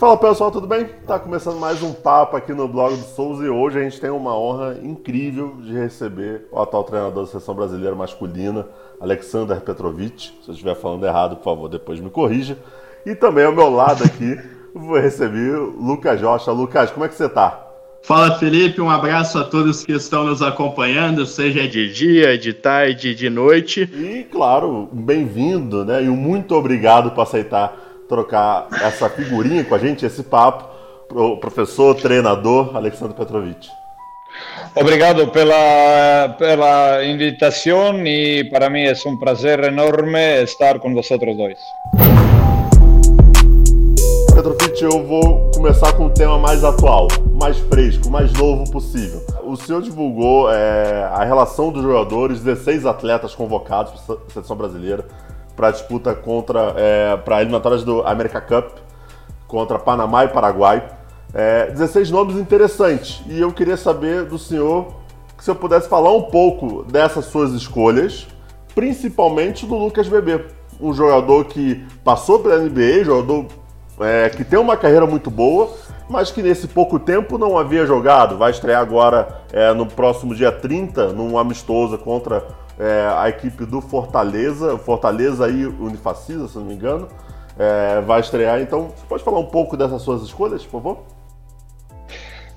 Fala pessoal, tudo bem? Tá começando mais um papo aqui no blog do Souza e hoje a gente tem uma honra incrível de receber o atual treinador da seleção brasileira masculina, Alexander Petrovic. Se eu estiver falando errado, por favor, depois me corrija. E também ao meu lado aqui, vou receber o Lucas Rocha. Lucas, como é que você tá? Fala Felipe, um abraço a todos que estão nos acompanhando, seja de dia, de tarde, de noite. E claro, bem-vindo, né? E um muito obrigado por aceitar trocar essa figurinha com a gente, esse papo, o professor, treinador Alexandre Petrovic. Obrigado pela, pela invitação e para mim é um prazer enorme estar com vocês dois. Petrovic, eu vou começar com um tema mais atual, mais fresco, mais novo possível. O senhor divulgou é, a relação dos jogadores, 16 atletas convocados para a seleção brasileira para a disputa contra é, para eliminatórias do America Cup contra Panamá e Paraguai. É, 16 nomes interessantes e eu queria saber do senhor se eu pudesse falar um pouco dessas suas escolhas, principalmente do Lucas Bebê, um jogador que passou pela NBA, jogador é, que tem uma carreira muito boa, mas que nesse pouco tempo não havia jogado. Vai estrear agora é, no próximo dia 30, num amistoso contra é, a equipe do Fortaleza, Fortaleza e Unifacisa, se não me engano, é, vai estrear. Então, você pode falar um pouco dessas suas escolhas, por favor?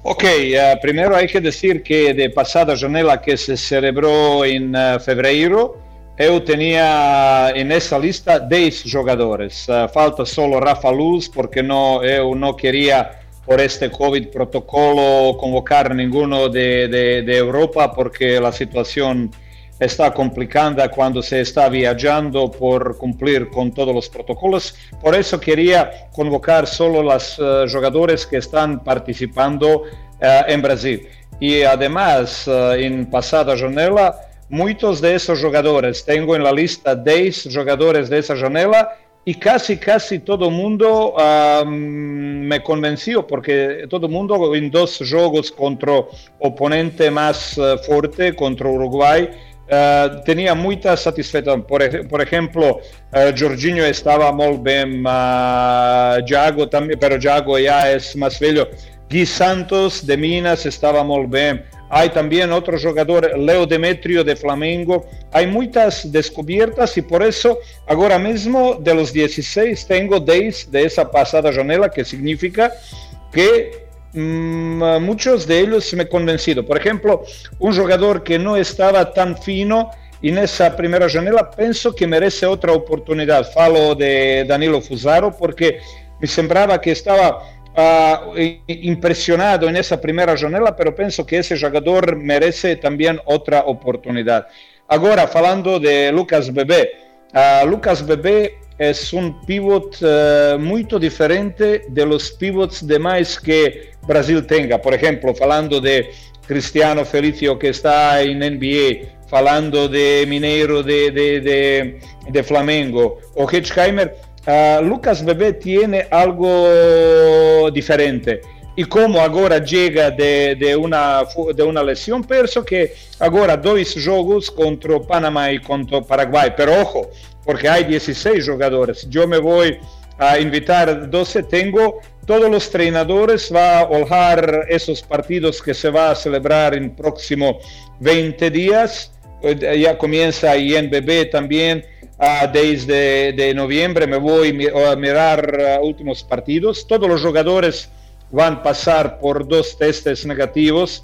Ok, uh, primeiro há que dizer que de passada janela que se celebrou em uh, fevereiro, eu tinha nessa lista 10 jogadores. Uh, falta só Rafa Luz, porque não, eu não queria, por este Covid protocolo, convocar nenhum de, de, de Europa, porque a situação está complicada cuando se está viajando por cumplir con todos los protocolos. Por eso quería convocar solo los uh, jugadores que están participando uh, en Brasil. Y además, uh, en pasada janela, muchos de esos jugadores, tengo en la lista 10 jugadores de esa janela, y casi, casi todo el mundo um, me convenció, porque todo el mundo en dos juegos contra oponente más fuerte, contra Uruguay, Uh, tinha muita satisfação. Por, por exemplo, uh, Jorginho estava muito bem, uh, Thiago também, pero Thiago velho. Gui Santos de Minas estava muito bem. Há também outro jogador, Leo Demetrio de Flamengo. Há muitas descobertas e por isso, agora mesmo, de los 16, tenho 10 de essa passada janela, que significa que muchos de ellos me han convencido. Por ejemplo, un jugador que no estaba tan fino en esa primera janela, pienso que merece otra oportunidad. Falo de Danilo Fusaro porque me sembraba que estaba uh, impresionado en esa primera janela, pero pienso que ese jugador merece también otra oportunidad. Ahora, falando de Lucas Bebé, uh, Lucas Bebé es un pivot uh, muy diferente de los pivots demás que Brasil tenga. Por ejemplo, falando de Cristiano Felicio que está en NBA, falando de Mineiro de, de, de, Flamengo o Hetzheimer, uh, Lucas Bebé tiene algo diferente. E como agora chega de, de, uma, de uma lesão, penso que agora dois jogos contra Panamá e contra o Paraguai. Pero ojo, porque há 16 jogadores. Eu me vou a invitar 12. Tenho todos os treinadores a olhar esses partidos que se vai a celebrar em próximo 20 dias. Já começa a INBB também. Uh, desde de noviembre me vou a mirar últimos partidos. Todos os jogadores vão passar por dois testes negativos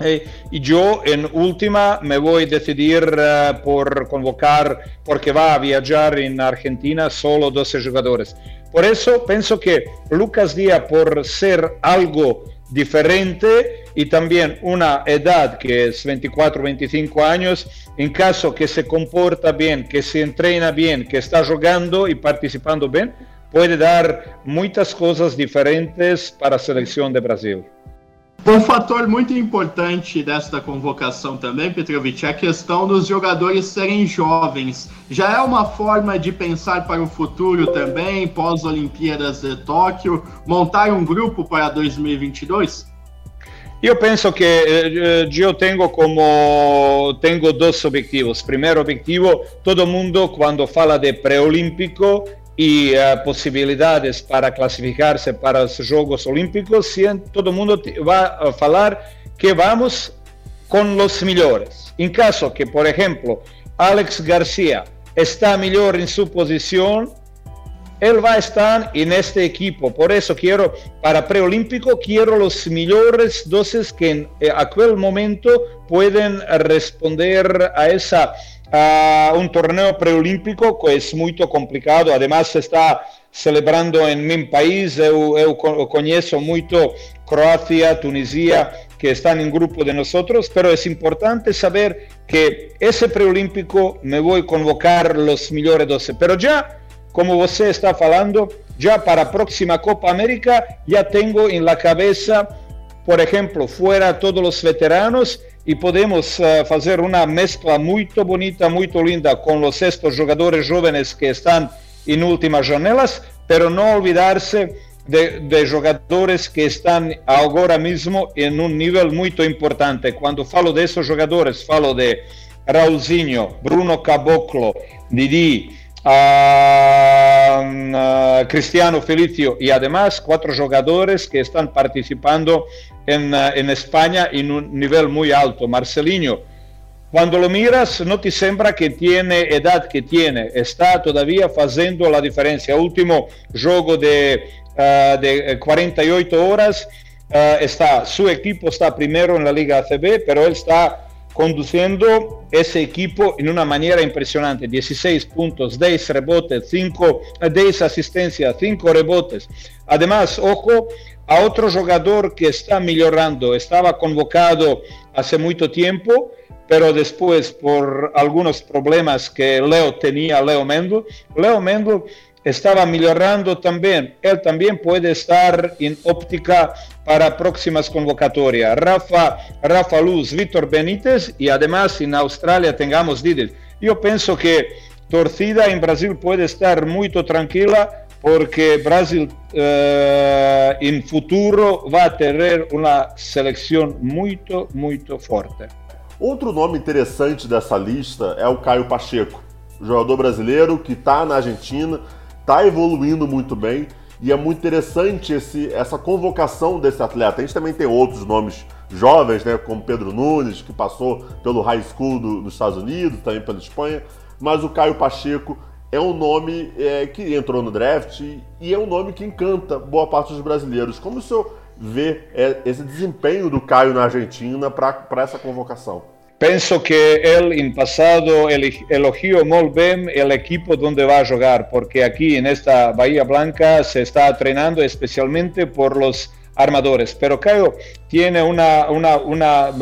Eh, y yo en última me voy a decidir uh, por convocar, porque va a viajar en Argentina solo 12 jugadores. Por eso pienso que Lucas Díaz, por ser algo diferente y también una edad que es 24, 25 años, en caso que se comporta bien, que se entrena bien, que está jugando y participando bien, puede dar muchas cosas diferentes para la selección de Brasil. Um fator muito importante desta convocação também, Petrovic, é a questão dos jogadores serem jovens. Já é uma forma de pensar para o futuro também, pós-Olimpíadas de Tóquio, montar um grupo para 2022? Eu penso que eh, eu tenho como tenho dois objetivos. Primeiro objetivo, todo mundo quando fala de pré-olímpico e uh, possibilidades para classificar-se para os Jogos Olímpicos, todo mundo vai falar que vamos com os melhores. Em caso que, por exemplo, Alex Garcia está melhor em sua posição, él va a estar en este equipo. Por eso quiero, para preolímpico, quiero los mejores dosis que en eh, aquel momento pueden responder a esa a un torneo preolímpico que es muy complicado. Además, se está celebrando en mi país. Eu, eu conheço muito Croacia, Tunisia, que están en grupo de nosotros, pero es importante saber que ese preolímpico me voy a convocar los mejores 12. Pero ya como você está falando, já para a próxima Copa América, já tenho em la cabeça, por exemplo, fora todos os veteranos e podemos uh, fazer uma mescla muito bonita, muito linda com os estes jogadores jovens que estão em últimas janelas, pero não olvidar-se de, de, jogadores que estão agora mesmo em um nível muito importante. Quando falo desses jogadores, falo de Raulzinho, Bruno Caboclo, Didi, a, Cristiano Felicio y además cuatro jugadores que están participando en, en, España en un nivel muy alto. Marcelinho, cuando lo miras no te sembra que tiene edad que tiene, está todavía haciendo la diferencia. Último juego de, uh, de 48 horas, uh, está, su equipo está primero en la Liga ACB, pero él está conduciendo ese equipo en una manera impresionante. 16 puntos, 10 rebotes, 5, 10 asistencias, 5 rebotes. Además, ojo a otro jugador que está mejorando. Estaba convocado hace mucho tiempo, pero después por algunos problemas que Leo tenía, Leo Mendel, Leo Mendel estaba mejorando también. Él también puede estar en óptica para próximas convocatorias. Rafa, Rafa Luz, Víctor Benítez y además en Australia tengamos Didi. Yo pienso que torcida en Brasil puede estar muy tranquila porque Brasil eh, en futuro va a tener una selección muy, muy fuerte. Outro nome interessante dessa lista é o Caio Pacheco, jogador brasileiro que está na Argentina, está evoluindo muito bem e é muito interessante esse, essa convocação desse atleta. A gente também tem outros nomes jovens, né, como Pedro Nunes, que passou pelo high school do, dos Estados Unidos, também pela Espanha, mas o Caio Pacheco é um nome é, que entrou no draft e é um nome que encanta boa parte dos brasileiros. Como o senhor vê é, esse desempenho do Caio na Argentina para essa convocação? Penso que él en pasado elogió muy bien el equipo donde va a jugar, porque aquí en esta Bahía Blanca se está entrenando especialmente por los armadores. Pero Caio tiene una,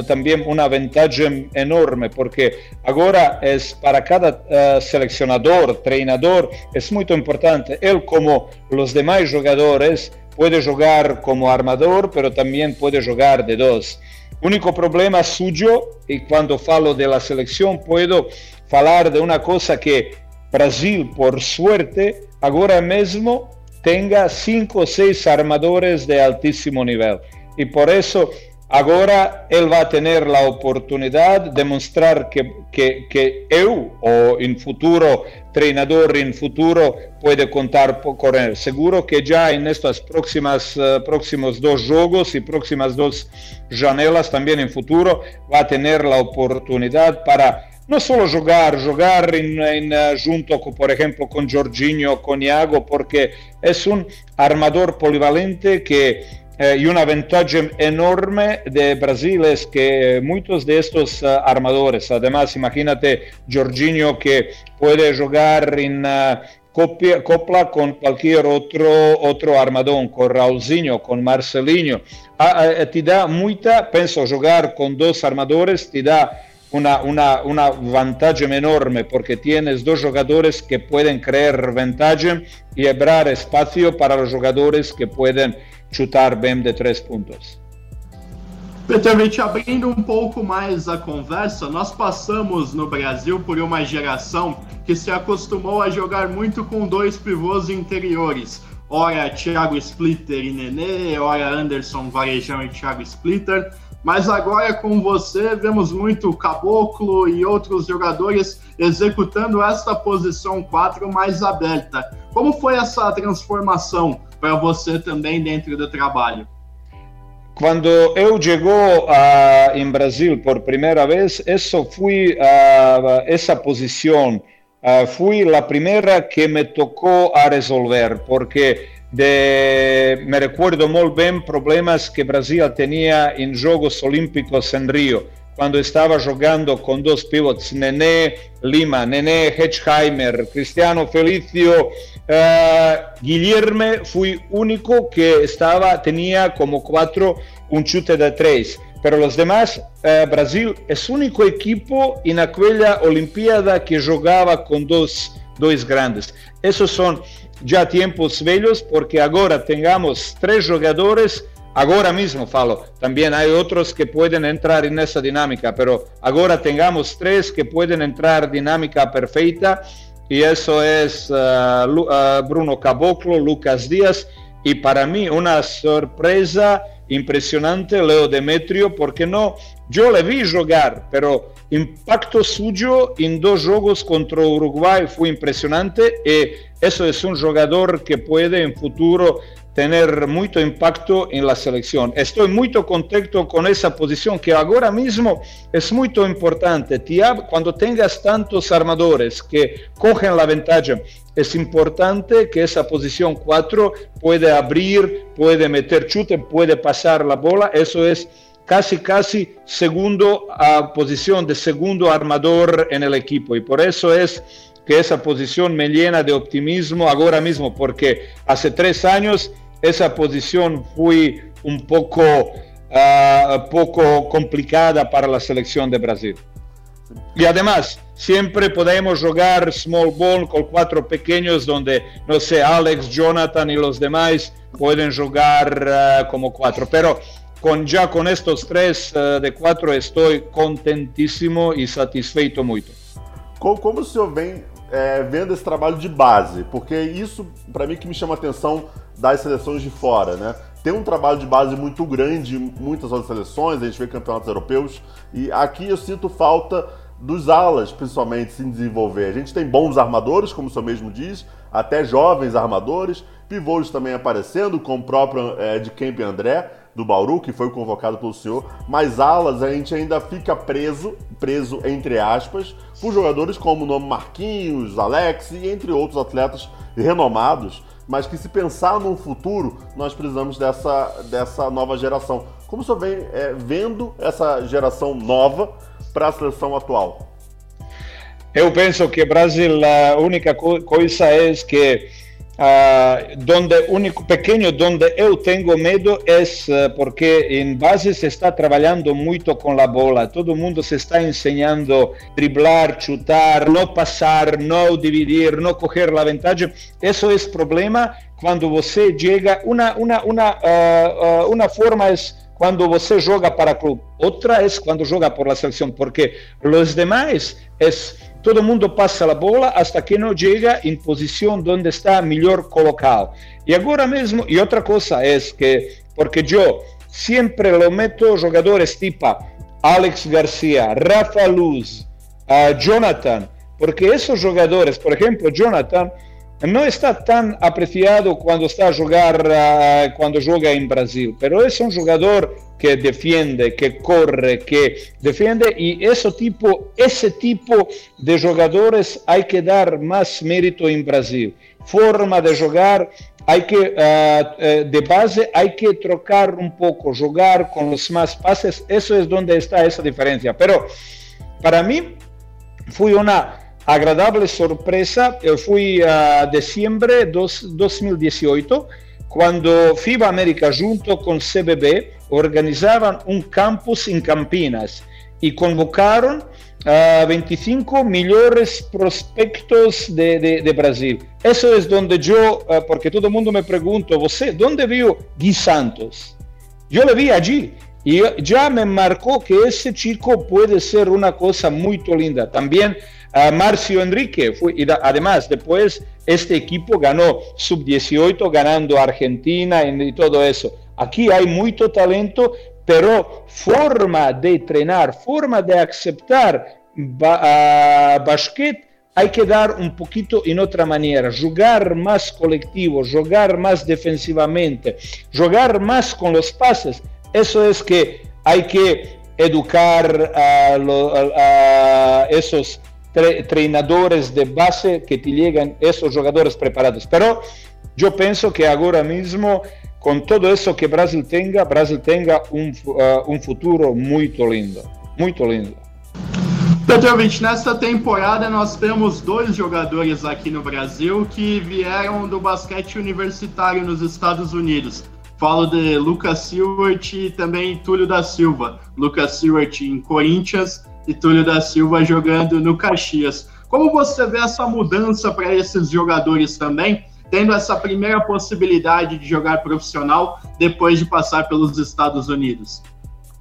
también una ventaja enorme, porque ahora es para cada uh, seleccionador, entrenador, es muy importante. Él, como los demás jugadores, puede jugar como armador, pero también puede jugar de dos. Único problema suyo, y cuando falo de la selección puedo falar de una cosa que Brasil, por suerte, ahora mismo tenga cinco o seis armadores de altísimo nivel. Y por eso Agora ele vai ter a oportunidade de mostrar que, que, que eu, ou em futuro treinador, em futuro, pode contar com ele. Seguro que já nestes próximas, uh, próximos dois jogos e próximas duas janelas, também em futuro, vai ter a oportunidade para não só jogar, jogar em, em, eh, junto, com, por exemplo, com Jorginho, com Iago, porque é um armador polivalente que eh, y una ventaja enorme de Brasil es que muchos de estos uh, armadores, además imagínate Jorginho que puede jugar en uh, copia, copla con cualquier otro, otro armadón, con Raulzinho, con Marcelinho, ah, eh, te da mucha, penso, jugar con dos armadores te da una, una, una ventaja enorme porque tienes dos jugadores que pueden crear ventaja y abrir espacio para los jugadores que pueden chutar bem de três pontos. Petrovic, abrindo um pouco mais a conversa, nós passamos no Brasil por uma geração que se acostumou a jogar muito com dois pivôs interiores. Ora Thiago Splitter e Nenê, ora Anderson Varejão e Thiago Splitter. Mas agora com você vemos muito Caboclo e outros jogadores executando esta posição 4 mais aberta. Como foi essa transformação para você também dentro do trabalho? Quando eu chegou uh, em Brasil por primeira vez, isso foi uh, essa posição uh, foi a primeira que me tocou a resolver, porque me recuerdo muy bien problemas que Brasil tenía en Juegos Olímpicos en Río, cuando estaba jugando con dos pivots, Nené Lima, Nené Hedgeheimer, Cristiano Felicio, uh, Guillermo fui único que estaba, tenía como cuatro un chute de tres. Pero los demás, uh, Brasil es único equipo en aquella Olimpiada que jugaba con dos, dos grandes. Esos son já tempos velhos, porque agora tengamos três jogadores, agora mesmo falo, também há outros que podem entrar nessa dinâmica, mas agora tengamos três que podem entrar dinâmica perfeita, e isso é uh, uh, Bruno Caboclo, Lucas Dias, e para mim uma surpresa impressionante Leo Demetrio, porque não, eu le vi jogar, pero impacto suyo en dos juegos contra Uruguay fue impresionante y eso es un jugador que puede en futuro tener mucho impacto en la selección. Estoy muy contento con esa posición que ahora mismo es muy importante. Cuando tengas tantos armadores que cogen la ventaja, es importante que esa posición 4 puede abrir, puede meter chute, puede pasar la bola. Eso es casi casi segundo a posición de segundo armador en el equipo y por eso es que esa posición me llena de optimismo ahora mismo porque hace tres años esa posición fue un poco, uh, complicada para la selección de Brasil. Y además, siempre podemos jugar small ball con cuatro pequeños donde, no sé, Alex, Jonathan y los demás pueden jugar uh, como cuatro. Pero con, ya con estos tres uh, de quatro estou contentíssimo e satisfeito muito. Como, o senhor vem é, vendo esse trabalho de base? Porque isso, para mim, que me chama a atenção das seleções de fora, né? Tem um trabalho de base muito grande em muitas outras seleções, a gente vê campeonatos europeus, e aqui eu sinto falta dos alas, principalmente, se desenvolver. A gente tem bons armadores, como o senhor mesmo diz, até jovens armadores, pivôs também aparecendo, como o próprio é, de Kemp André, do Bauru, que foi convocado pelo senhor, mas alas a gente ainda fica preso, preso entre aspas, por jogadores como o nome Marquinhos, Alex e entre outros atletas renomados, mas que se pensar no futuro, nós precisamos dessa, dessa nova geração. Como o senhor vem é, vendo essa geração nova para a seleção atual? Eu penso que Brasil, a única coisa é que Uh, donde único pequeño donde eu tengo medo es uh, porque en base se está trabajando mucho con la bola, todo el mundo se está enseñando driblar, chutar, no pasar, no dividir, no coger la ventaja. Eso es problema cuando você llega, una, una, una, uh, una forma es cuando você joga para club, otra es cuando joga por la selección, porque los demás es todo mundo passa a bola hasta que não chega em posição onde está melhor colocado. E agora mesmo, e outra coisa é que, porque eu sempre lo meto jogadores tipo Alex Garcia, Rafa Luz, uh, Jonathan, porque esses jogadores, por exemplo, Jonathan, não está tão apreciado quando está a jogar, uh, quando joga em Brasil, mas é um jogador que defiende, que corre, que defiende y ese tipo, ese tipo de jugadores hay que dar más mérito en Brasil. Forma de jugar, hay que, uh, de base hay que trocar un poco, jugar con los más pases, eso es donde está esa diferencia. Pero para mí fue una agradable sorpresa, fui a diciembre de 2018, cuando FIBA América junto con CBB organizaban un campus en Campinas y convocaron a 25 mejores prospectos de, de, de, Brasil. Eso es donde yo, uh, porque todo el mundo me pregunta, ¿você dónde vio Gui Santos? Yo le vi allí y ya me marcó que ese chico puede ser una cosa muy linda. También uh, Marcio Enrique, fue, y además después este equipo ganó sub-18 ganando Argentina y, todo eso. Aquí hay mucho talento, pero forma de entrenar, forma de aceptar ba basquete hay que dar un poquito en otra manera, jugar más colectivo, jugar más defensivamente, jugar más con los pases. Eso es que hay que educar a, a esos entrenadores de base que te llegan esos jugadores preparados. Pero yo pienso que ahora mismo, con todo eso que Brasil tenga, Brasil tenga un, uh, un futuro muy lindo, muy lindo. Petrovic, nesta temporada nós temos dois jogadores aqui no Brasil que vieram do basquete universitário nos Estados Unidos. Falo de Lucas Silvert e também Túlio da Silva. Lucas Silvert em Corinthians e Túlio da Silva jogando no Caxias. Como você vê essa mudança para esses jogadores também, tendo essa primeira possibilidade de jogar profissional depois de passar pelos Estados Unidos?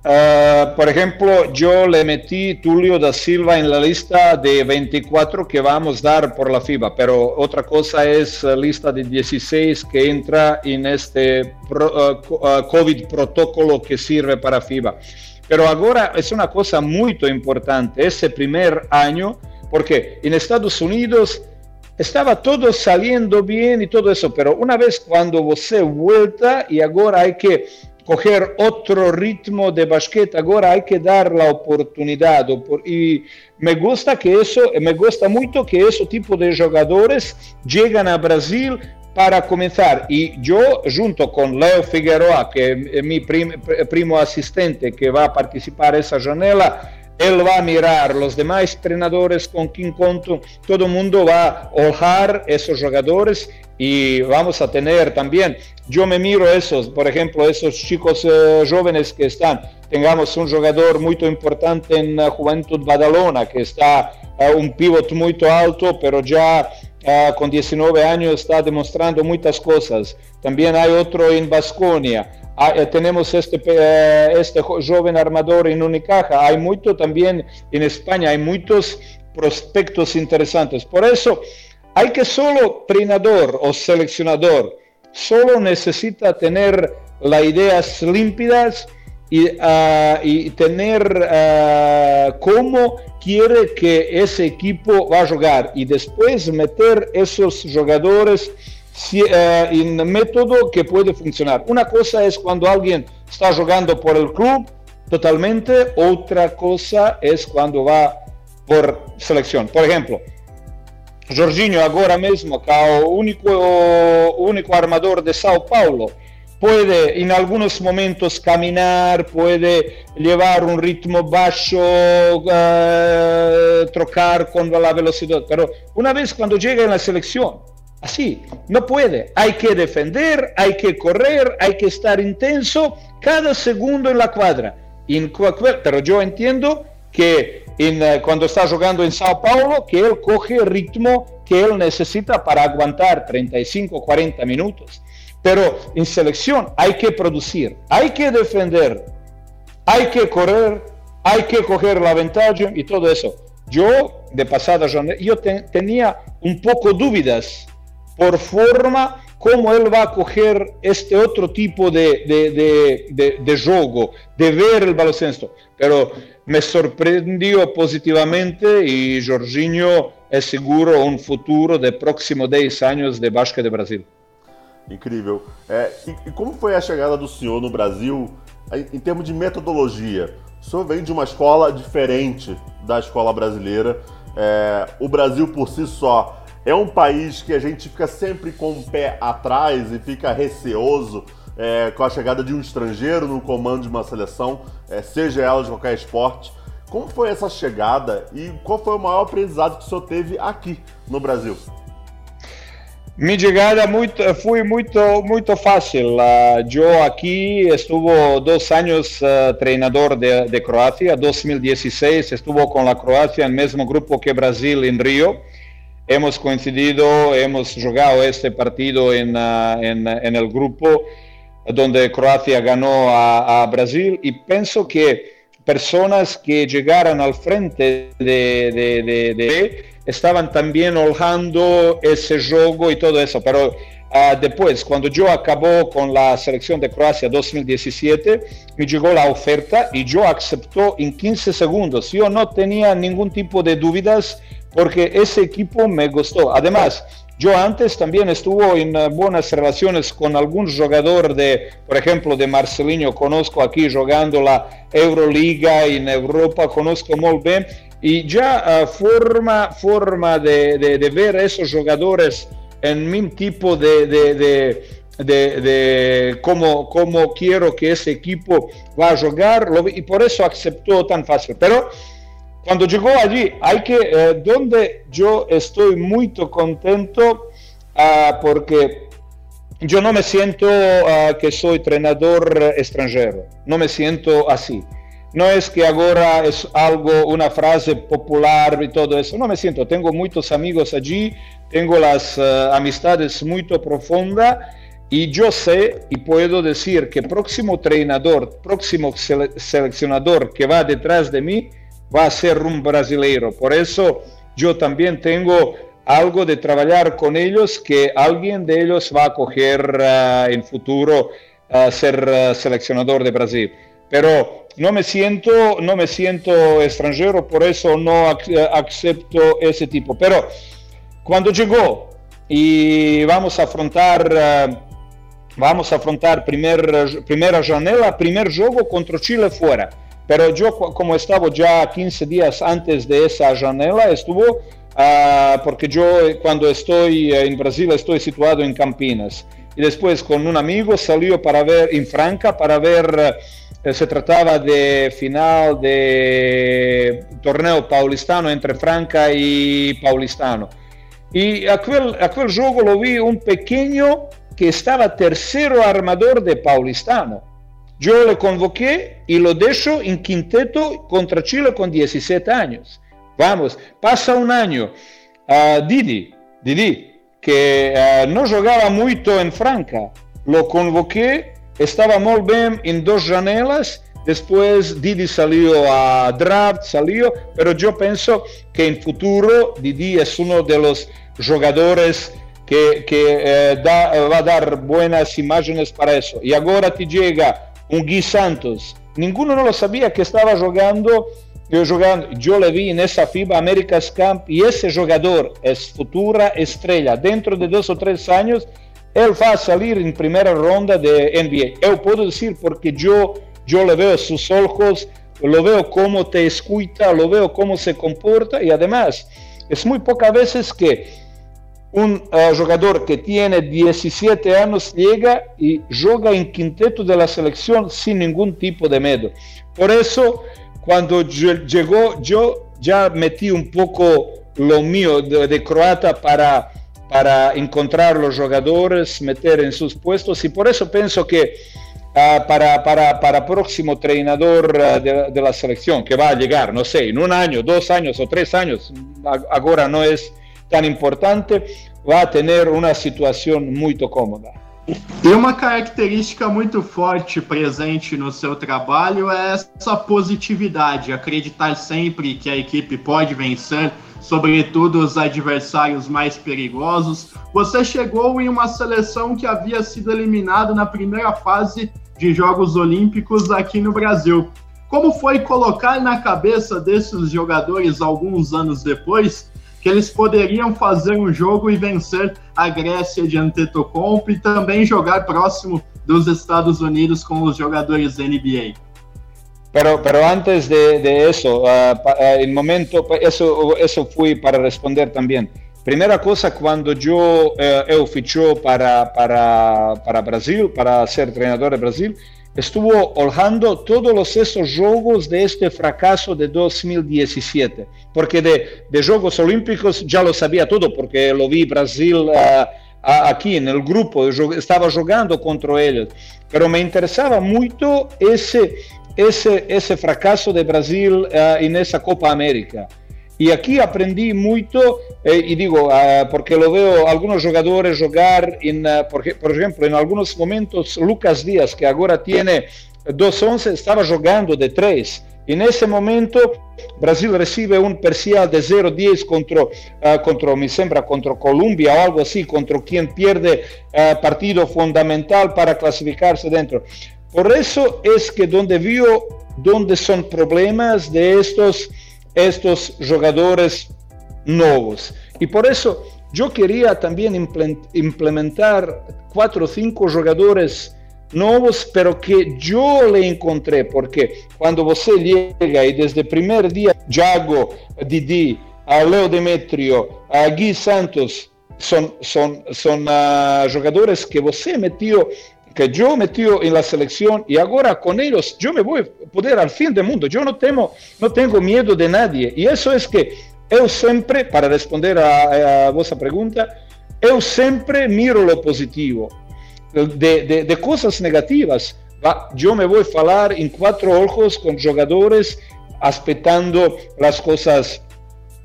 Uh, por ejemplo, yo le metí Tulio da Silva en la lista de 24 que vamos a dar por la FIBA, pero otra cosa es la lista de 16 que entra en pro, uh, COVID protocolo que sirve para FIBA. Pero ahora es una cosa muy importante, ese primer año, porque en Estados Unidos estaba todo saliendo bien y todo eso, pero una vez cuando você vuelta y ahora hay que coger otro ritmo de basquete, ahora hay que dar la oportunidad. Y me gusta que eso, me gusta mucho que ese tipo de jugadores llegan a Brasil para comenzar. Y yo, junto con Leo Figueroa, que es mi primo asistente que va a participar esa janela, él va a mirar los demás entrenadores con quien conto, todo el mundo va a ojar esos jugadores y vamos a tener también, yo me miro esos, por ejemplo, esos chicos uh, jóvenes que están, tengamos un jugador muy importante en uh, Juventud Badalona, que está uh, un pivot muy alto, pero ya con 19 años está demostrando muchas cosas. También hay otro en Basconia. Eh, tenemos este, eh, este joven armador en Unicaja. Hay mucho también en España, hay muchos prospectos interesantes. Por eso, hay que solo entrenador o seleccionador, solo necesita tener las ideas límpidas y, uh, y tener uh, cómo quiere que ese equipo va a jugar y después meter esos jugadores uh, en método que puede funcionar. Una cosa es cuando alguien está jugando por el club totalmente, otra cosa es cuando va por selección. Por ejemplo, Jorginho agora mesmo, que é o único, único armador de Sao Paulo, puede en algunos momentos caminar, puede llevar un ritmo bajo, uh, trocar con la velocidad, pero una vez cuando llega en la selección, así, no puede, hay que defender, hay que correr, hay que estar intenso cada segundo en la cuadra. Pero yo entiendo que en, uh, cuando está jugando en Sao Paulo, que él coge el ritmo que él necesita para aguantar 35, 40 minutos. Pero en selección hay que producir, hay que defender, hay que correr, hay que coger la ventaja y todo eso. Yo, de pasada yo te, tenía un poco dudas por forma cómo él va a coger este otro tipo de, de, de, de, juego, de ver el baloncesto. Pero me sorprendió positivamente y Jorginho es seguro un futuro de próximos 10 años de básquet de Brasil. Incrível. É, e, e, como foi a chegada do senhor no Brasil em, em termos de metodologia? O senhor vem de uma escola diferente da escola brasileira. É, o Brasil por si só é um país que a gente fica sempre com o pé atrás e fica receoso é, com a chegada de um estrangeiro no comando de uma seleção, é, seja ela de qualquer esporte. Como foi essa chegada e qual foi o maior aprendizado que o senhor teve aqui no Brasil? Mi llegada muy, fue muy, muy fácil. Uh, yo aquí estuvo dos años uh, entrenador de, de, Croacia, 2016 estuvo con la Croacia en el mismo grupo que Brasil en Río. Hemos coincidido, hemos jugado este partido en, uh, en, el grupo donde Croacia ganó a, a, Brasil y pienso que personas que llegaron al frente de, estaban también holgando ese juego y todo eso, pero Uh, después, cuando yo acabó con la selección de Croacia 2017, me llegó la oferta y yo aceptó en 15 segundos. Yo no tenía ningún tipo de dudas porque ese equipo me gustó. Además, yo antes también estuve en uh, buenas relaciones con algún jugador de, por ejemplo, de Marcelinho, conozco aquí jugando la Euroliga en Europa, conozco muy bien, y ya uh, forma, forma de, de, ver esos jugadores en mi tipo de, de, de, de cómo, cómo, quiero que ese equipo va a jugar. Y por eso aceptó tan fácil. Pero cuando llegó allí, hay que, eh, donde yo estoy muy contento uh, porque yo no me siento uh, que soy entrenador extranjero, no me siento así. No es que ahora es algo, una frase popular y todo eso. No me siento. Tengo muchos amigos allí, tengo las uh, amistades muy profundas y yo sé y puedo decir que próximo entrenador, próximo sele seleccionador que va detrás de mí va a ser un brasileiro. Por eso yo también tengo algo de trabajar con ellos que alguien de ellos va a coger uh, en futuro a ser uh, seleccionador de Brasil. Pero no me siento, no me siento extranjero, por eso no acepto ese tipo. Pero cuando llegó y vamos a afrontar, uh, vamos afrontar primer, primera janela, primer juego contra Chile fuera. Pero yo como estaba ya 15 días antes de esa janela, estuvo, uh, porque yo cuando estoy en Brasil estoy situado en Campinas. Y después con un amigo salió para ver en Franca, para ver eh, se trataba de final de torneo paulistano entre Franca y Paulistano. Y aquel, aquel juego lo vi un pequeño que estaba tercero armador de Paulistano. Yo le convoqué y lo dejo en quinteto contra Chile con 17 años. Vamos, pasa un año. Uh, Didi, Didi, que uh, no jugaba mucho en Franca, lo convoqué estaba muy bien en dos janelas, después Didi salió a draft, salió, pero yo pienso que en futuro Didi es uno de los jugadores que, que eh, va a dar buenas imágenes para eso. Y ahora te llega un Gui Santos, ninguno no lo sabía que estaba jugando yo, jugando, yo le vi en esa FIBA America's Camp y ese jugador es futura estrella. Dentro de dos o tres años él va a salir en primera ronda de NBA. Yo puedo decir porque yo, yo le veo sus ojos, lo veo cómo te escucha, lo veo cómo se comporta y además es muy pocas veces que un uh, jugador que tiene 17 años llega y juega en quinteto de la selección sin ningún tipo de miedo. Por eso, cuando llegó, yo ya metí un poco lo mío de, croata para para encontrar los jugadores, meter en sus puestos y por eso pienso que uh, para, para, para próximo entrenador de, de, la selección que va a llegar, no sé, en un año, dos años o tres años, ahora no es tan importante, va a tener uma situação muito cómoda. E uma característica muito forte presente no seu trabalho é essa positividade, acreditar sempre que a equipe pode vencer, sobretudo os adversários mais perigosos. Você chegou em uma seleção que havia sido eliminada na primeira fase de Jogos Olímpicos aqui no Brasil. Como foi colocar na cabeça desses jogadores alguns anos depois que eles poderiam fazer um jogo e vencer a Grécia de Antetokounmpo e também jogar próximo dos Estados Unidos com os jogadores NBA? Pero, pero antes de, de eso, uh, uh, momento, eso, eso fui para responder también. Primera cosa, cuando yo uh, eu fichó para, para, para Brasil, para ser entrenador de Brasil, estuvo olhando todos esos juegos de este fracaso de 2017, porque de, de Juegos Olímpicos ya lo sabía todo, porque lo vi Brasil uh, aquí en el grupo, estaba jugando contra ellos, pero me interesaba mucho ese esse, esse fracasso de Brasil uh, nessa Copa América. E aqui aprendi muito, eh, e digo, uh, porque lo veo alguns jogadores jogar, em, uh, por, por, exemplo, em alguns momentos, Lucas Dias, que agora tem 2-11, estava jogando de 3, En ese momento Brasil recibe un parcial de 0-10 contra, uh, contra, mi sembra, contra Colombia o algo así, contra quien pierde uh, partido fundamental para clasificarse dentro. Por eso es que donde vio donde son problemas de estos, estos jugadores nuevos. Y por eso yo quería también implementar cuatro o cinco jugadores nuevos, pero que yo le encontré, porque cuando você llega y desde el primer día, Jago, Didi, a Leo Demetrio, a Gui Santos, son, son, son uh, jugadores que você metió que yo metido en la selección y ahora con ellos yo me voy a poder al fin del mundo. Yo no, temo, no tengo miedo de nadie. Y eso es que yo siempre, para responder a, a vuestra pregunta, yo siempre miro lo positivo. De, de, cosas negativas, yo me voy a hablar en cuatro ojos con jugadores, aspetando las cosas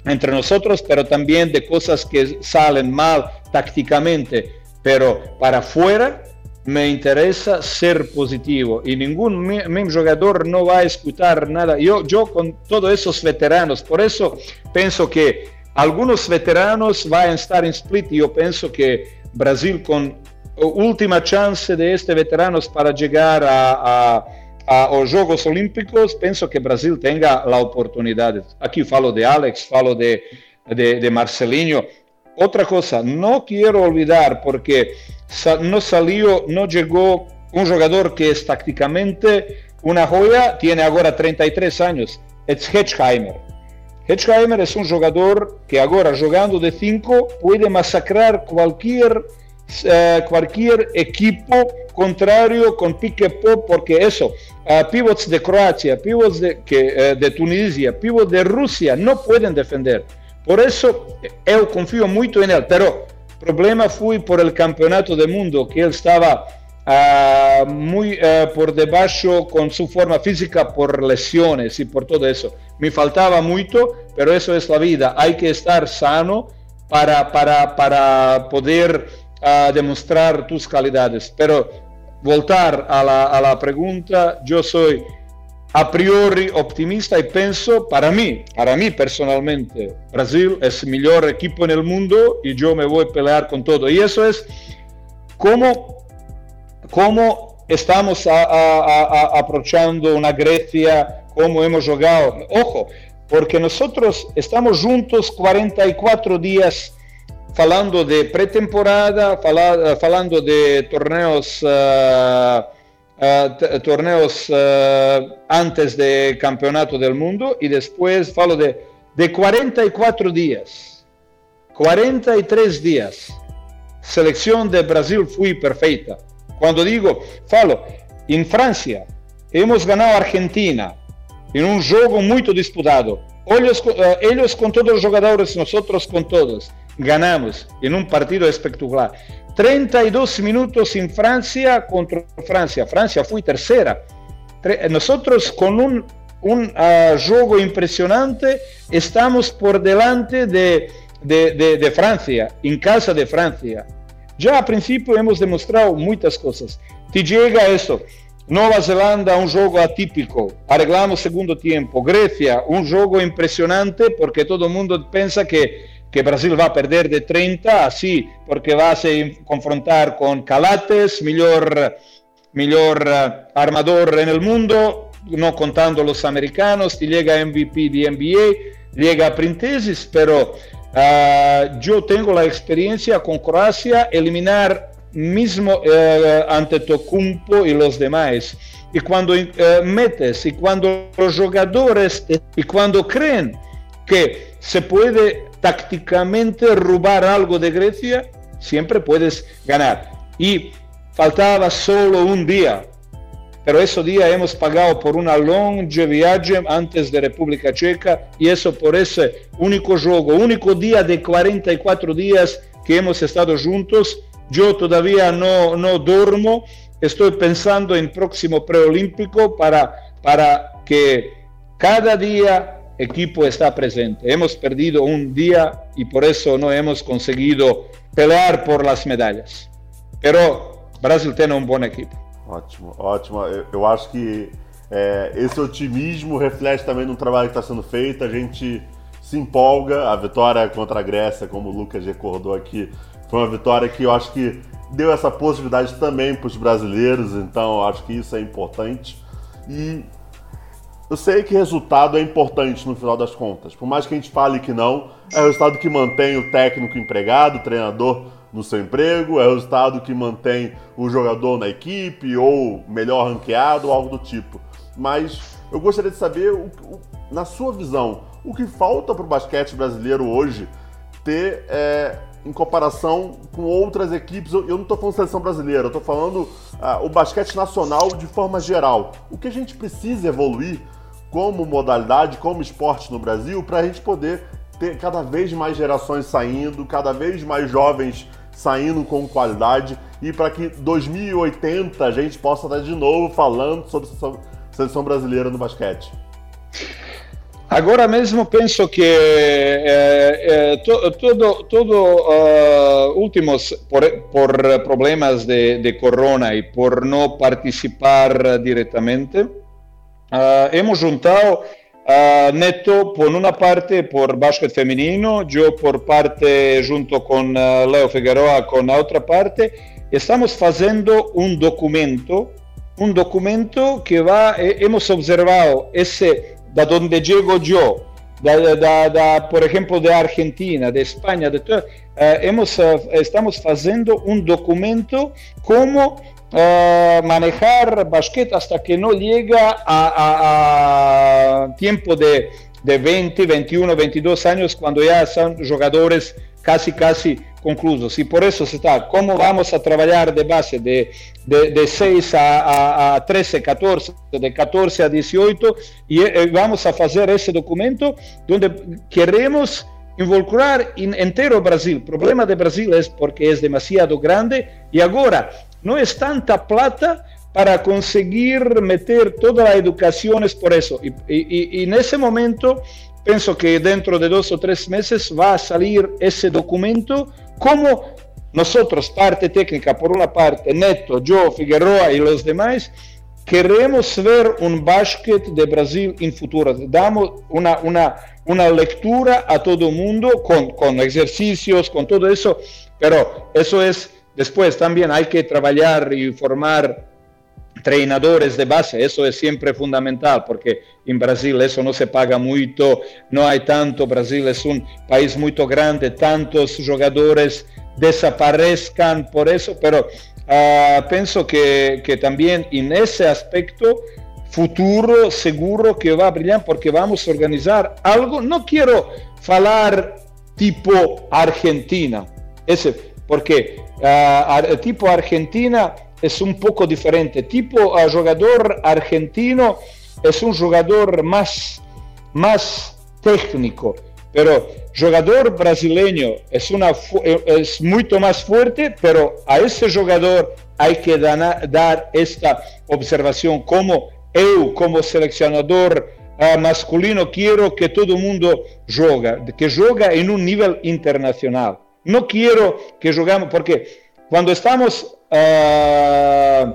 entre nosotros, pero también de cosas que salen mal tácticamente. Pero para afuera, me interesa ser positivo y ningún mismo jugador no va a escuchar nada. Yo, yo con todos esos veteranos, por eso pienso que algunos veteranos van a estar en split yo pienso que Brasil con última chance de este veteranos para llegar a, a, los Juegos Olímpicos, pienso que Brasil tenga la oportunidad. Aquí falo de Alex, falo de, de, de Marcelinho. Otra cosa, no quiero olvidar porque no salió, no llegó un jugador que es tácticamente una joya, tiene ahora 33 años, es Hedgeheimer. Hedgeheimer es un jugador que ahora jugando de 5 puede masacrar cualquier, uh, cualquier equipo contrario con pique pop, porque eso, uh, pivots de Croacia, pivots de, uh, de Tunisia, pivots de Rusia no pueden defender. Por eso yo confío mucho en él, pero problema fue por el campeonato del mundo, que él estaba uh, muy uh, por debajo con su forma física por lesiones y por todo eso. Me faltaba mucho, pero eso es la vida. Hay que estar sano para, para, para poder uh, demostrar tus calidades. Pero voltar a la, a la pregunta, yo soy a priori optimista y pienso, para mí, para mí personalmente, Brasil es el mejor equipo en el mundo y yo me voy a pelear con todo. Y eso es cómo, cómo estamos aprovechando una Grecia, cómo hemos jugado. Ojo, porque nosotros estamos juntos 44 días hablando de pretemporada, hablando de torneos... Uh, uh, torneos uh, antes del campeonato del mundo y después falo de, de 44 días, 43 días. Selección de Brasil fue perfecta. Cuando digo, falo, en Francia hemos ganado a Argentina en un juego muy disputado. Ellos, uh, ellos con todos los jugadores, nosotros con todos. Ganamos en un partido espectacular. 32 minutos en Francia contra Francia. Francia fue tercera. Nosotros con un, un uh, juego impresionante estamos por delante de, de, de, Francia, en casa de Francia. Ya a principio hemos demostrado muchas cosas. Te llega eso. Nueva Zelanda, un juego atípico. Arreglamos segundo tiempo. Grecia, un juego impresionante porque todo el mundo piensa que que Brasil va a perder de 30, así, porque va a se confrontar con Calates, mejor, mejor uh, armador en el mundo, no contando los americanos, y llega MVP de NBA, llega Printesis, pero uh, yo tengo la experiencia con Croacia eliminar mismo uh, ante Tocumpo y los demás. Y cuando uh, metes, y cuando los jugadores, y cuando creen que se puede tácticamente robar algo de Grecia, siempre puedes ganar. Y faltaba solo un día, pero ese día hemos pagado por una longe viaje antes de República Checa y eso por ese único juego, único día de 44 días que hemos estado juntos. Yo todavía no, no duermo, estoy pensando en próximo preolímpico para, para que cada día equipo está presente. Hemos perdido un día y por eso no hemos conseguido pelear por las medalhas. Pero Brasil tem um bom equipe. Ótimo, ótimo. Eu, eu acho que É, esse otimismo reflete também no trabalho que está sendo feito. A gente se empolga. A vitória contra a Grécia, como o Lucas recordou aqui, foi uma vitória que eu acho que deu essa possibilidade também para os brasileiros. Então, acho que isso é importante. E eu sei que resultado é importante no final das contas. Por mais que a gente fale que não, é o resultado que mantém o técnico empregado, o treinador no seu emprego, é o resultado que mantém o jogador na equipe ou melhor ranqueado, algo do tipo. Mas eu gostaria de saber, o, o, na sua visão, o que falta para o basquete brasileiro hoje ter é, em comparação com outras equipes. Eu, não estou falando seleção brasileira, eu estou falando ah, o basquete nacional de forma geral. O que a gente precisa evoluir como modalidade, como esporte no Brasil, para a gente poder ter cada vez mais gerações saindo, cada vez mais jovens saindo com qualidade e para que 2080 a gente possa estar de novo falando sobre a seleção brasileira no basquete. Agora mesmo penso que eh, to, todo, todo uh, últimos por, por problemas de, de, corona y por no participar directamente, uh, hemos juntado uh, Neto por una parte por básquet femenino, yo por parte junto con Leo Figueroa con la otra parte, estamos haciendo un documento, un documento que va, eh, hemos observado ese da donde llego yo, da, da, da, por ejemplo, de Argentina, de España, de todo, hemos, estamos haciendo un documento cómo uh, manejar basquet hasta que no llega a, tiempo de, de 20, 21, 22 años, cuando ya son jugadores casi, casi conclusos. Y por eso se está, ¿cómo vamos a trabajar de base de, de, de 6 a, a, a, 13, 14, de 14 a 18? Y eh, vamos a hacer ese documento donde queremos involucrar in, entero Brasil. El problema de Brasil es porque es demasiado grande y ahora no es tanta plata para conseguir meter toda la educación, es por eso. Y en ese momento pienso que dentro de dos o tres meses va a salir ese documento como nosotros, parte técnica, por una parte, Neto, yo, Figueroa y los demás, queremos ver un básquet de Brasil en futuro. Damos una, una, una lectura a todo el mundo con, con ejercicios, con todo eso, pero eso es después también hay que trabajar y formar treinadores de base, eso es siempre fundamental porque en Brasil eso no se paga mucho, no hay tanto, Brasil es un país muy grande, tantos jugadores desaparezcan por eso, pero uh, pienso que, que, también en ese aspecto futuro seguro que va a brillar porque vamos a organizar algo, no quiero hablar tipo Argentina, ese, porque uh, tipo Argentina es un poco diferente. Tipo uh, jugador argentino es un jugador más, más técnico, pero jugador brasileño es, una, es mucho más fuerte, pero a ese jugador hay que dar, dar esta observación como eu, como seleccionador uh, masculino, quiero que todo mundo juega, que juega en un nivel internacional. No quiero que jugamos, porque cuando estamos uh,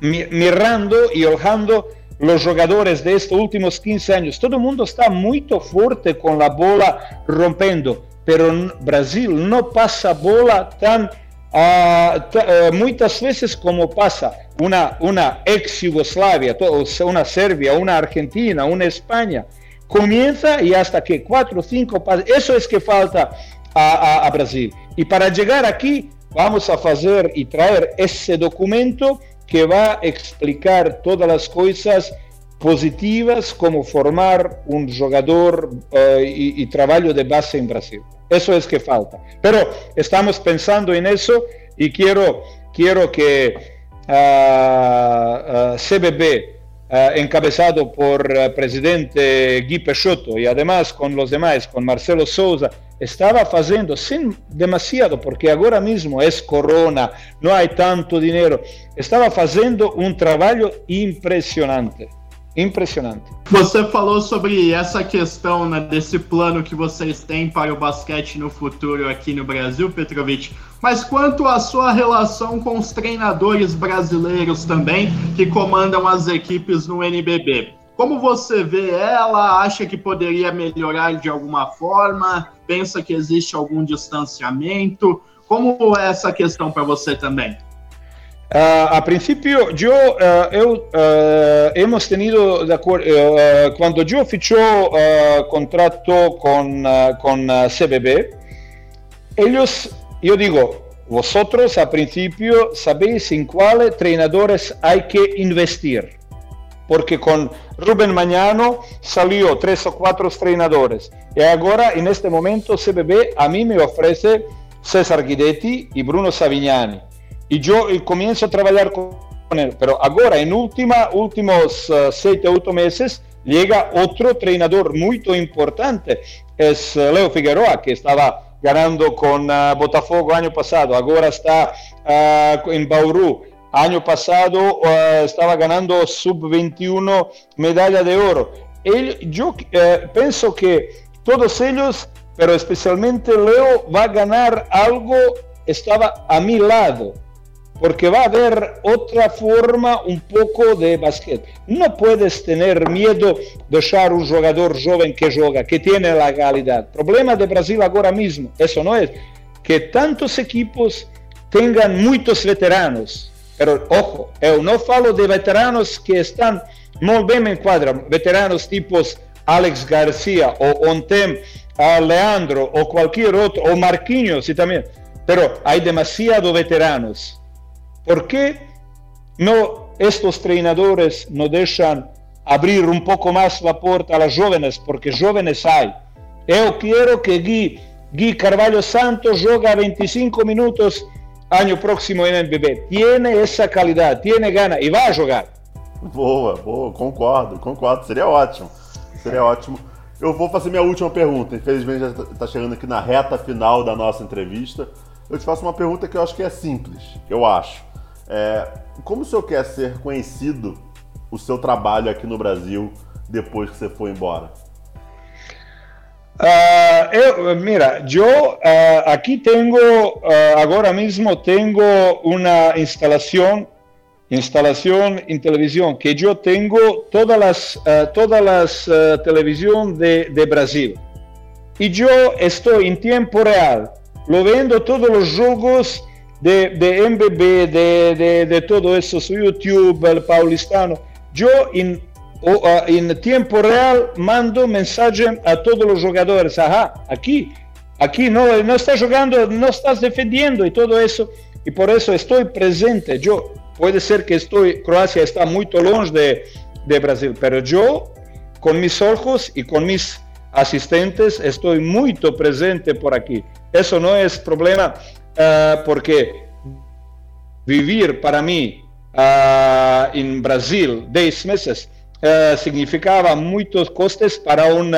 mirando y ojando los jugadores de estos últimos 15 años, todo el mundo está muy fuerte con la bola rompiendo, pero Brasil no pasa bola tan uh, muchas veces como pasa una, una ex Yugoslavia, una Serbia, una Argentina, una España. Comienza y hasta que cuatro o cinco eso es que falta a, a, a Brasil. Y para llegar aquí vamos a hacer y traer ese documento que va a explicar todas las cosas positivas como formar un jugador uh, y, y, trabajo de base en Brasil. Eso es que falta. Pero estamos pensando en eso y quiero, quiero que uh, uh, CBB Uh, encabezado por el uh, presidente Guy Peixoto y además con los demás, con Marcelo Souza, estaba haciendo sin demasiado, porque ahora mismo es corona, no hay tanto dinero, estaba haciendo un trabajo impresionante, impressionante. Você falou sobre essa questão né, desse plano que vocês têm para o basquete no futuro aqui no Brasil, Petrovic. Mas quanto à sua relação com os treinadores brasileiros também que comandam as equipes no NBB? Como você vê ela? Acha que poderia melhorar de alguma forma? Pensa que existe algum distanciamento? Como é essa questão para você também? Uh, a principio, yo, uh, eu, uh, hemos tenido, de acuerdo, cuando yo fichó contrato con, con CBB, ellos, yo digo, vosotros a principio sabéis en cuáles entrenadores hay que investir, porque con Rubén Mañano salió tres o cuatro entrenadores, y ahora en este momento CBB a mí me ofrece César Guidetti y Bruno Savignani y yo comienzo a trabajar con él. Pero ahora, en última, últimos uh, siete, ocho meses, llega otro entrenador muy importante, es uh, Leo Figueroa, que estaba ganando con uh, Botafogo año pasado, ahora está en Bauru. Año pasado estaba ganando sub-21 medalla de oro. Él, yo pienso que todos ellos, pero especialmente Leo, va a ganar algo, estaba a mi lado porque va a haber otra forma un poco de básquet. No puedes tener miedo de echar un jugador joven que juega, que tiene la calidad. Problema de Brasil ahora mismo, eso no es, que tantos equipos tengan muchos veteranos. Pero ojo, yo no falo de veteranos que están muy bien en cuadra, veteranos tipos Alex García o Ontem, a Leandro o cualquier otro, o Marquinhos y también. Pero hay demasiados veteranos ¿Por qué no estos entrenadores no dejan abrir un poco más la puerta a los jóvenes? Porque jóvenes hay. Yo quiero que Gui, Gui Carvalho Santos joga 25 minutos año próximo em NBB. Tiene essa qualidade, tiene gana e vai jogar. Boa, boa, concordo, concordo. Seria ótimo. Seria ótimo. Eu vou fazer minha última pergunta. Infelizmente já está chegando aqui na reta final da nossa entrevista. Eu te faço uma pergunta que eu acho que é simples, eu acho. É, como o senhor quer ser conhecido o seu trabalho aqui no Brasil depois que você for embora? Uh, eu, mira, eu uh, aqui tenho, uh, agora mesmo tenho uma instalação, instalação em televisão, que eu tenho todas as, todas as televisões de, de Brasil. E eu estou em tempo real, lo vendo todos os jogos de, de MBB, de, de, de, todo eso, su YouTube, el paulistano, yo en, uh, en tiempo real mando mensaje a todos los jugadores, ajá, aquí, aquí no, no estás jugando, no estás defendiendo y todo eso, y por eso estoy presente. Yo, puede ser que estoy, Croacia está muy longe de, de Brasil, pero yo, con mis ojos y con mis asistentes, estoy muy presente por aquí. Eso no es problema uh, porque vivir para mí uh, en Brasil 10 meses uh, significaba muchos costes para un,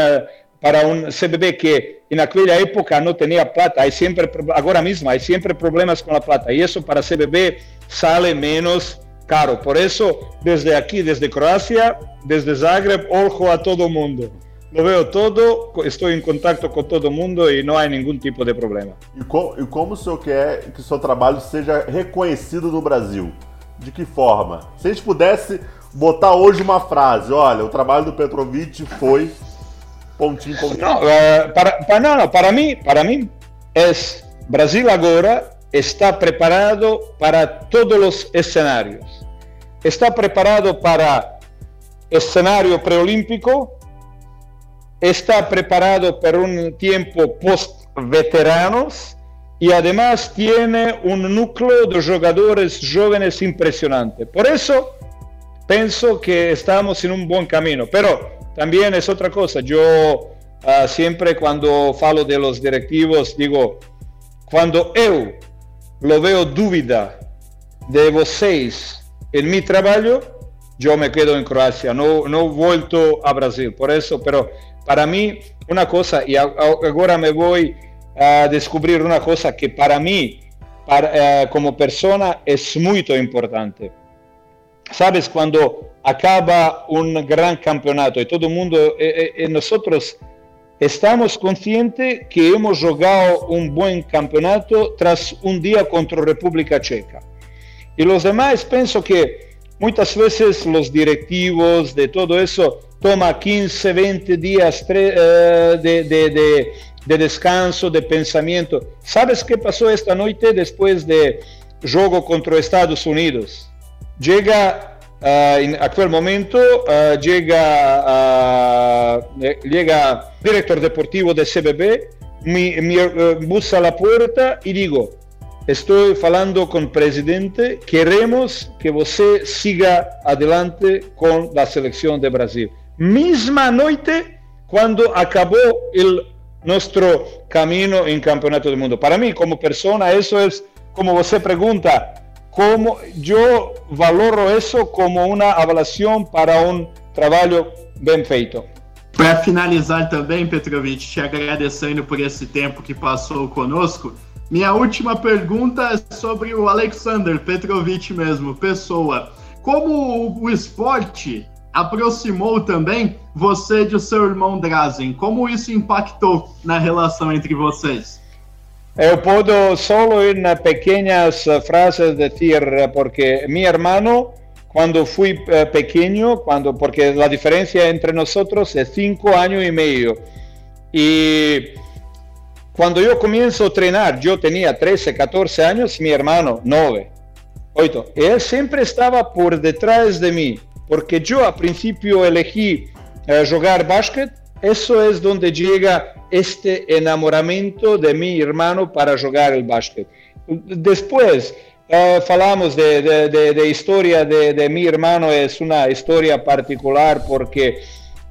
para un CBB que en aquella época no tenía plata. Hay siempre, ahora mismo hay siempre problemas con la plata y eso para CBB sale menos caro. Por eso, desde aquí, desde Croacia, desde Zagreb, ojo a todo mundo. lo veo todo, estou em contato com todo mundo e não há nenhum tipo de problema. E, com, e como o senhor quer que o seu trabalho seja reconhecido no Brasil? De que forma? Se a gente pudesse botar hoje uma frase, olha, o trabalho do Petrovic foi pontinho, pontinho. Não, uh, para, não, não, para mim, para mim é Brasil agora está preparado para todos os cenários. Está preparado para cenário pré-olímpico, está preparado para un tiempo post-veteranos y además tiene un núcleo de jugadores jóvenes impresionante. Por eso pienso que estamos en un buen camino, pero también es otra cosa. Yo uh, siempre cuando falo de los directivos digo, cuando yo lo veo duda de vocês en mi trabajo, yo me quedo en Croacia, no, no vuelto a Brasil. Por eso, pero para mí, una cosa, y ahora me voy a descubrir una cosa que para mí, uh, como persona, es muy importante. Sabes, cuando acaba un gran campeonato y todo el mundo, eh, eh, nosotros estamos conscientes que hemos jugado un buen campeonato tras un día contra República Checa. Y los demás pienso que muchas veces los directivos de todo eso toma 15, 20 días eh, de, de, de, descanso, de pensamiento. ¿Sabes qué pasó esta noche después de juego contra Estados Unidos? Llega Uh, en actual momento llega, uh, llega director deportivo de CBB, me, me la puerta y digo, estoy hablando con presidente, queremos que usted siga adelante con la selección de Brasil. Misma noche cuando acabó el, nuestro camino en Campeonato del Mundo. Para mí, como persona, eso es como usted pregunta, como yo valoro eso como uma avaliação para um trabalho bem feito. Para finalizar também, Petrovic, te agradecendo por esse tempo que passou conosco, minha última pergunta é sobre o Alexander Petrovic mesmo, pessoa. Como o esporte aproximou também você de seu irmão Drazen? Como isso impactou na relação entre vocês? Yo puedo solo en pequeñas frases decir, porque mi hermano, cuando fui eh, pequeño, cuando, porque la diferencia entre nosotros es cinco años y medio, y cuando yo comienzo a entrenar, yo tenía 13, 14 años, mi hermano 9, 8. Él siempre estaba por detrás de mí, porque yo al principio elegí eh, jugar básquet, eso es donde llega este enamoramiento de mi hermano para jugar el básquet. Después, uh, falamos de, de, historia de, mi hermano, es una historia particular porque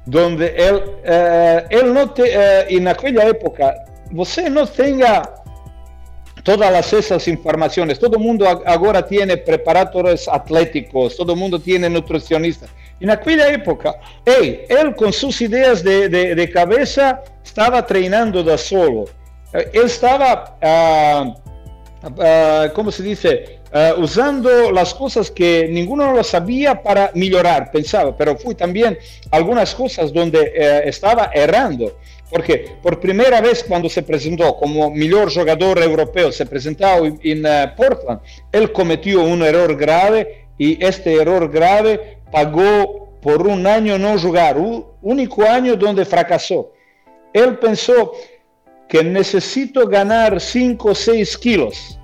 donde él, uh, él no te, uh, en aquella época, você no tenga todas esas informaciones, todo el mundo ahora tiene preparadores atléticos, todo el mundo tiene nutricionistas. En aquella época, hey, él con sus ideas de, de, de cabeza estaba treinando da solo. Eh, él estaba, uh, uh, ¿cómo se dice? Uh, usando las cosas que ninguno lo sabía para mejorar, pensaba, pero fue también algunas cosas donde eh, estaba errando. Porque por primera vez cuando se presentó como mejor jugador europeo, se presentó en, uh, Portland, él cometió un error grave y este error grave pagó por un año no jugar, un único año donde fracasó. Él pensó que necesito ganar 5 o 6 kilos,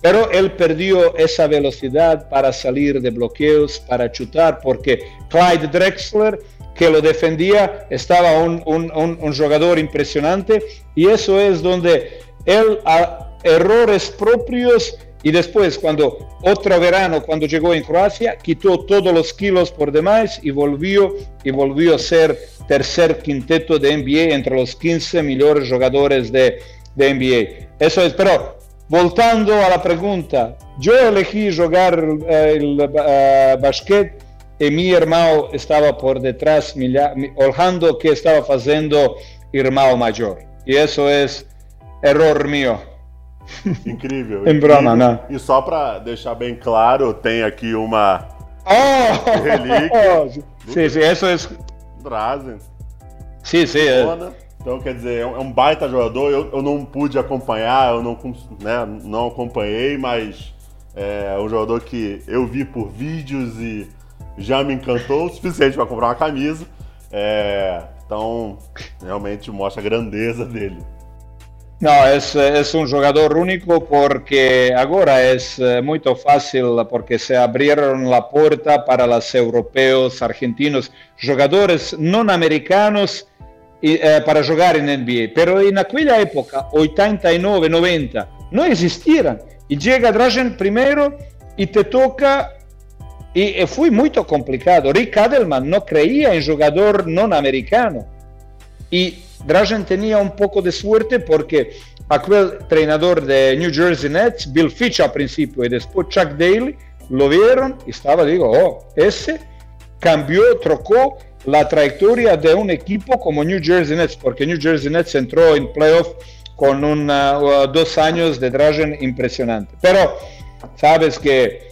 pero él perdió esa velocidad para salir de bloqueos, para chutar, porque Clyde Drexler, que lo defendía, estaba un, un, un, jugador impresionante y eso es donde él, a errores propios, y después, cuando otro verano, cuando llegó en Croacia, quitó todos los kilos por demás y volvió, y volvió a ser tercer quinteto de NBA entre los 15 mejores jugadores de, de NBA. Eso es, pero voltando a la pregunta, yo elegí jugar eh, el uh, basquet y mi hermano estaba por detrás, olhando que estaba haciendo hermano mayor. Y eso es error mío. Incrível. em broma, né? E só para deixar bem claro, tem aqui uma oh! relíquia. sim, sim, isso é. Drazen. Sim, sim. É. Então, quer dizer, é um é baita jogador. Eu, eu não pude acompanhar, eu não, né, não acompanhei, mas é um jogador que eu vi por vídeos e já me encantou o suficiente para comprar uma camisa. É, então, realmente mostra a grandeza dele. No, es, es, un jugador único porque ahora es eh, muy fácil porque se abrieron la puerta para los europeos, argentinos, jugadores no americanos eh, para jugar en NBA. Pero en aquella época, 89, 90, no existieran. Y llega Dragen primero y te toca y fue muy complicado. Rick Adelman no creía en jugador no americano. Y Drazen tenía un poco de suerte porque aquel entrenador de New Jersey Nets, Bill Fitch al principio y después Chuck Daly, lo vieron y estaba, digo, oh, ese cambió, trocó la trayectoria de un equipo como New Jersey Nets, porque New Jersey Nets entró en playoff con una, uh, dos años de Drazen impresionante. Pero sabes que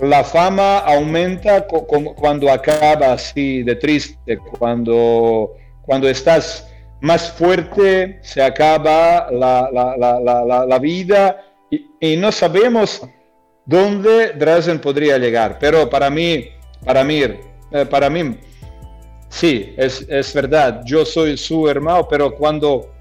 la fama aumenta cuando acaba así de triste, cuando, cuando estás más fuerte, se acaba la, la, la, vida y, no sabemos dónde Drazen podría llegar. Pero para mí, para mí, eh, para mí, sí, es, es verdad, yo soy su hermano, pero cuando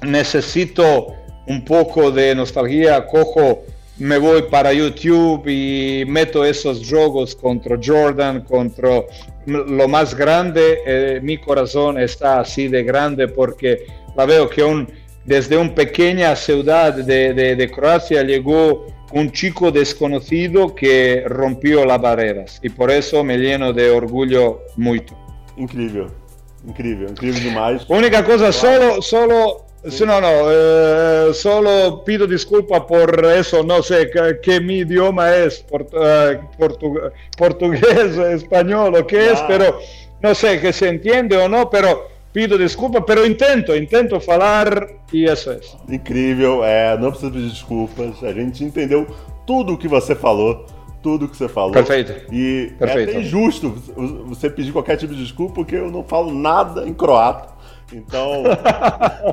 necesito un poco de nostalgia, cojo me voy para YouTube y meto esos juegos contra Jordan, contra lo más grande. Eh, mi corazón está así de grande porque la veo que un, desde una pequeña ciudad de, de, Croacia llegó un chico desconocido que rompió las barreras y por eso me lleno de orgullo mucho. Increíble, increíble, increíble demais. Única cosa, solo, solo no, no, eh, solo pido disculpa por eso, no sé qué, mi idioma es, eh, portugués, español o qué es, pero no sé que se entiende o no, pero pido desculpa, pero intento, intento falar e isso é. Incrível, é, não precisa pedir desculpas, a gente entendeu tudo o que você falou, tudo que você falou. Perfeito. E Perfeito. é até injusto você pedir qualquer tipo de desculpa, porque eu não falo nada em croata. Então,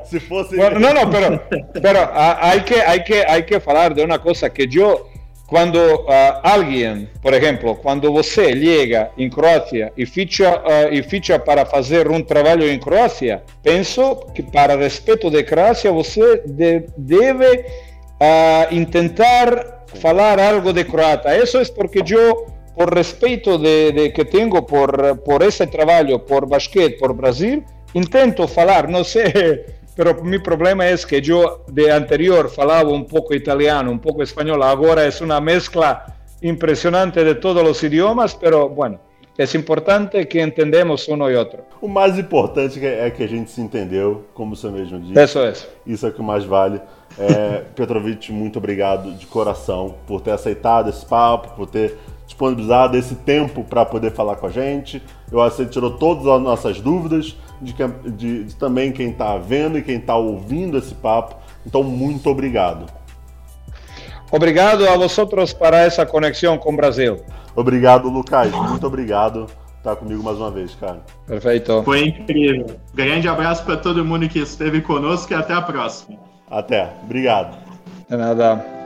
se fosse. Bueno, no, no, pero, pero hay, que, hay, que, hay que hablar de una cosa que yo, cuando uh, alguien, por ejemplo, cuando você llega en Croacia y ficha, uh, ficha para hacer un trabajo en Croacia, pienso que para respeto de Croacia, você de, debe uh, intentar hablar algo de croata. Eso es porque yo por respeto de, de, que tengo por, por ese trabajo, por basquete, por Brasil, intento falar, não sei, pero meu problema é que eu de anterior falava um pouco italiano, um pouco espanhol, agora é uma mescla impressionante de todos os idiomas, pero bueno, é importante que entendemos um e outro. O mais importante é que a gente se entendeu, como você mesmo disse. Isso é. Isso é o que mais vale. É, Petrovic, muito obrigado de coração por ter aceitado esse papo, por ter disponibilizado esse tempo para poder falar com a gente. Eu acho que você tirou todas as nossas dúvidas, de, de, de também quem está vendo e quem está ouvindo esse papo. Então, muito obrigado. Obrigado a vocês para essa conexão com o Brasil. Obrigado, Lucas. Muito obrigado estar comigo mais uma vez, cara. Perfeito. Foi incrível. Grande abraço para todo mundo que esteve conosco e até a próxima. Até. Obrigado. De nada.